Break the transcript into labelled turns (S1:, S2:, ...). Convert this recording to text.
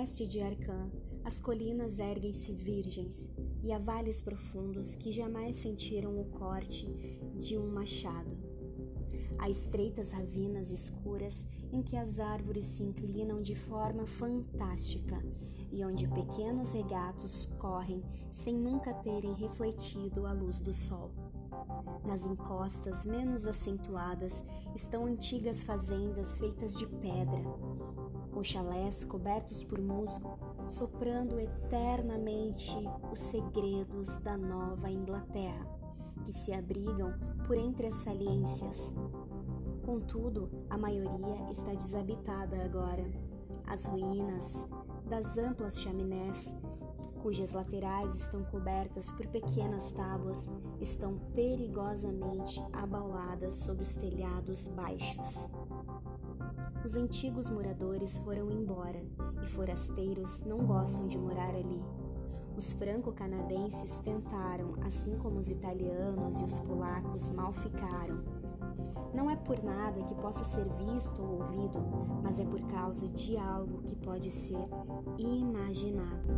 S1: oeste de Arcan, as colinas erguem-se virgens, e há vales profundos que jamais sentiram o corte de um machado. Há estreitas ravinas escuras em que as árvores se inclinam de forma fantástica e onde pequenos regatos correm sem nunca terem refletido a luz do sol. Nas encostas menos acentuadas estão antigas fazendas feitas de pedra, com chalés cobertos por musgo, soprando eternamente os segredos da nova Inglaterra, que se abrigam por entre as saliências. Contudo, a maioria está desabitada agora. As ruínas das amplas chaminés cujas laterais estão cobertas por pequenas tábuas, estão perigosamente abauladas sob os telhados baixos. Os antigos moradores foram embora e forasteiros não gostam de morar ali. Os franco-canadenses tentaram, assim como os italianos e os polacos mal ficaram. Não é por nada que possa ser visto ou ouvido, mas é por causa de algo que pode ser imaginado.